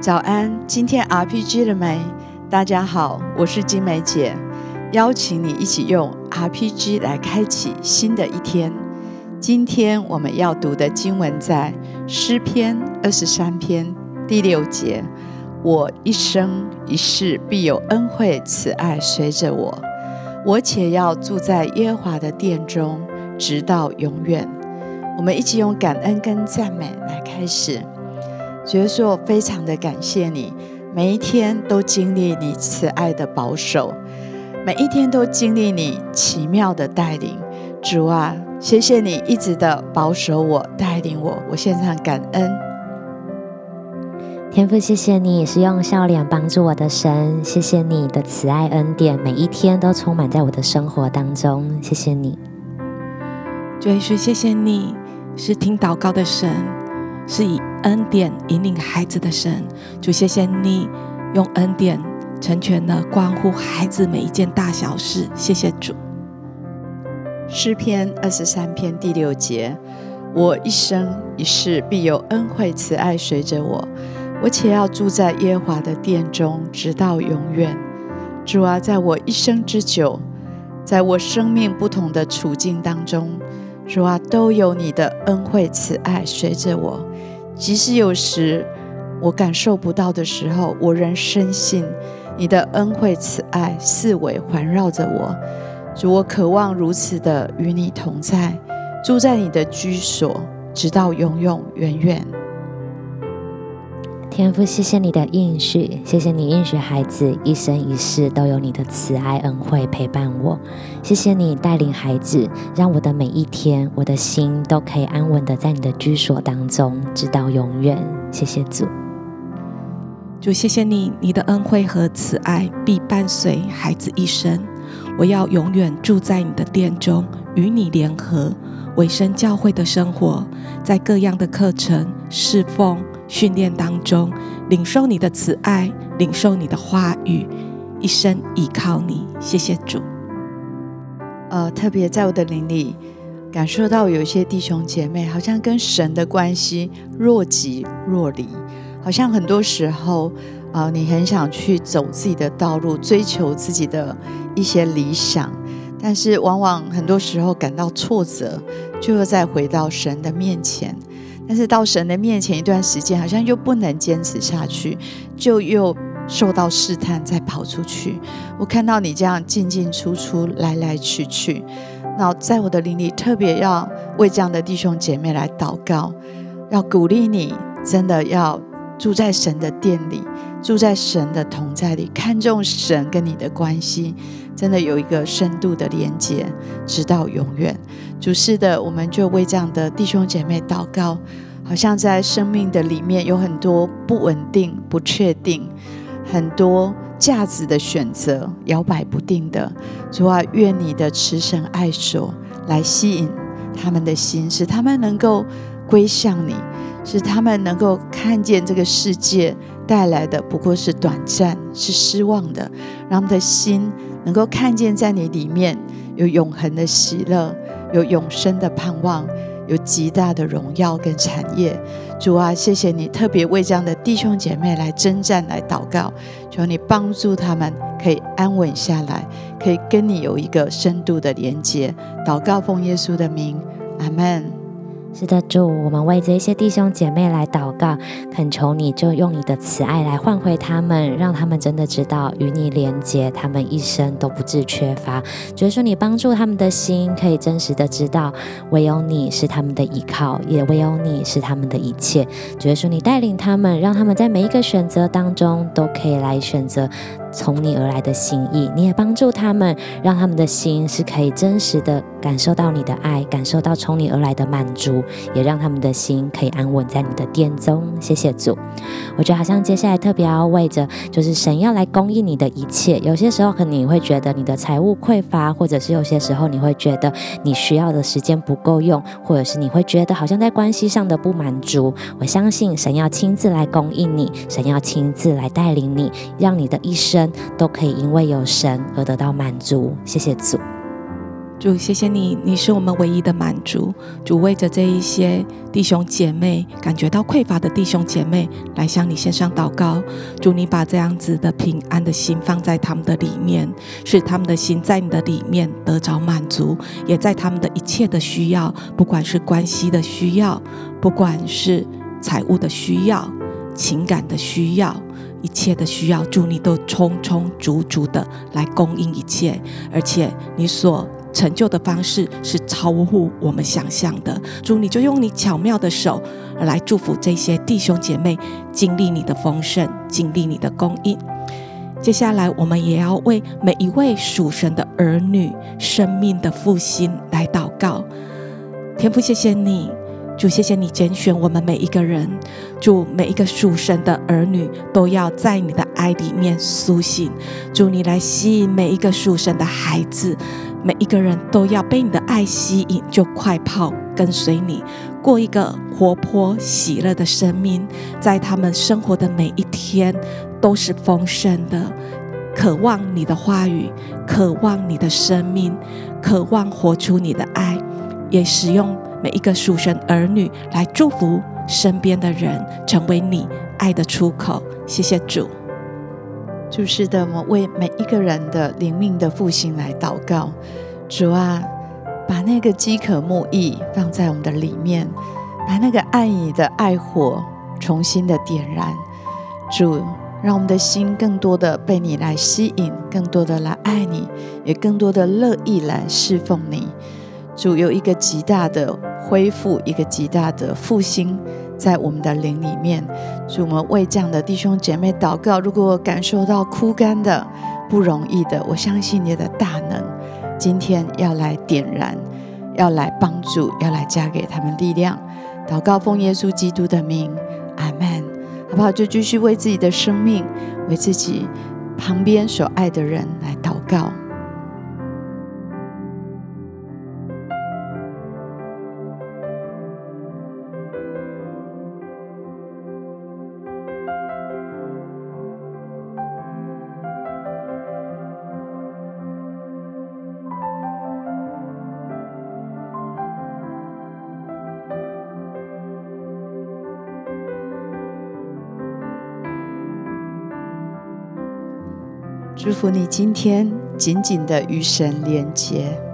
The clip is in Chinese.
早安，今天 RPG 了没？大家好，我是金梅姐，邀请你一起用 RPG 来开启新的一天。今天我们要读的经文在诗篇二十三篇第六节：“我一生一世必有恩惠慈爱随着我，我且要住在耶和华的殿中，直到永远。”我们一起用感恩跟赞美来开始。觉得说非常的感谢你，每一天都经历你慈爱的保守，每一天都经历你奇妙的带领。主啊，谢谢你一直的保守我、带领我，我献上感恩。天父，谢谢你是用笑脸帮助我的神，谢谢你的慈爱恩典，每一天都充满在我的生活当中。谢谢你，主耶稣，谢谢你是听祷告的神，是以。恩典引领孩子的神，主谢谢你用恩典成全了关乎孩子每一件大小事。谢谢主。诗篇二十三篇第六节：我一生一世必有恩惠慈爱随着我，我且要住在耶和华的殿中，直到永远。主啊，在我一生之久，在我生命不同的处境当中，主啊，都有你的恩惠慈爱随着我。即使有时我感受不到的时候，我仍深信你的恩惠慈爱四围环绕着我。主，我渴望如此的与你同在，住在你的居所，直到永永远远。天父，谢谢你的应许，谢谢你应许孩子一生一世都有你的慈爱恩惠陪伴我。谢谢你带领孩子，让我的每一天，我的心都可以安稳的在你的居所当中，直到永远。谢谢主，主谢谢你，你的恩惠和慈爱必伴随孩子一生。我要永远住在你的殿中，与你联合，委身教会的生活，在各样的课程侍奉。训练当中，领受你的慈爱，领受你的话语，一生依靠你。谢谢主。呃，特别在我的灵里感受到，有一些弟兄姐妹好像跟神的关系若即若离，好像很多时候，呃，你很想去走自己的道路，追求自己的一些理想，但是往往很多时候感到挫折，就又再回到神的面前。但是到神的面前一段时间，好像又不能坚持下去，就又受到试探，再跑出去。我看到你这样进进出出，来来去去。那在我的灵里，特别要为这样的弟兄姐妹来祷告，要鼓励你，真的要住在神的殿里，住在神的同在里，看重神跟你的关系，真的有一个深度的连接，直到永远。主是的，我们就为这样的弟兄姐妹祷告。好像在生命的里面有很多不稳定、不确定，很多价值的选择摇摆不定的。主啊，愿你的慈神爱所来吸引他们的心，使他们能够归向你，使他们能够看见这个世界带来的不过是短暂、是失望的，让他们的心能够看见在你里面有永恒的喜乐。有永生的盼望，有极大的荣耀跟产业。主啊，谢谢你特别为这样的弟兄姐妹来征战、来祷告，求你帮助他们可以安稳下来，可以跟你有一个深度的连接。祷告奉耶稣的名，阿门。是的，主，我们为这些弟兄姐妹来祷告，恳求你就用你的慈爱来换回他们，让他们真的知道与你连接，他们一生都不致缺乏。主说，你帮助他们的心，可以真实的知道，唯有你是他们的依靠，也唯有你是他们的一切。主说，你带领他们，让他们在每一个选择当中都可以来选择。从你而来的心意，你也帮助他们，让他们的心是可以真实的感受到你的爱，感受到从你而来的满足，也让他们的心可以安稳在你的殿中。谢谢主，我觉得好像接下来特别要为着，就是神要来供应你的一切。有些时候可能你会觉得你的财务匮乏，或者是有些时候你会觉得你需要的时间不够用，或者是你会觉得好像在关系上的不满足。我相信神要亲自来供应你，神要亲自来带领你，让你的一生。都可以因为有神而得到满足。谢谢主。主，谢谢你，你是我们唯一的满足。主，为着这一些弟兄姐妹感觉到匮乏的弟兄姐妹，来向你献上祷告。主，你把这样子的平安的心放在他们的里面，使他们的心在你的里面得着满足，也在他们的一切的需要，不管是关系的需要，不管是财务的需要、情感的需要，一切的需要，主你都充充足足的来供应一切，而且你所。成就的方式是超乎我们想象的，主，你就用你巧妙的手来祝福这些弟兄姐妹，经历你的丰盛，经历你的供应。接下来，我们也要为每一位属神的儿女生命的复兴来祷告。天父，谢谢你。主，谢谢你拣选我们每一个人。主，每一个属神的儿女都要在你的爱里面苏醒。主，你来吸引每一个属神的孩子，每一个人都要被你的爱吸引，就快跑跟随你，过一个活泼喜乐的生命。在他们生活的每一天都是丰盛的，渴望你的话语，渴望你的生命，渴望活出你的爱，也使用。每一个属神儿女来祝福身边的人，成为你爱的出口。谢谢主，主是的，我们为每一个人的灵命的复兴来祷告。主啊，把那个饥渴慕义放在我们的里面，把那个爱你的爱火重新的点燃。主，让我们的心更多的被你来吸引，更多的来爱你，也更多的乐意来侍奉你。主有一个极大的恢复，一个极大的复兴，在我们的灵里面。主，我们为这样的弟兄姐妹祷告。如果感受到枯干的、不容易的，我相信你的大能，今天要来点燃，要来帮助，要来加给他们力量。祷告奉耶稣基督的名，阿门。好不好？就继续为自己的生命，为自己旁边所爱的人来祷告。祝福你今天紧紧的与神连结。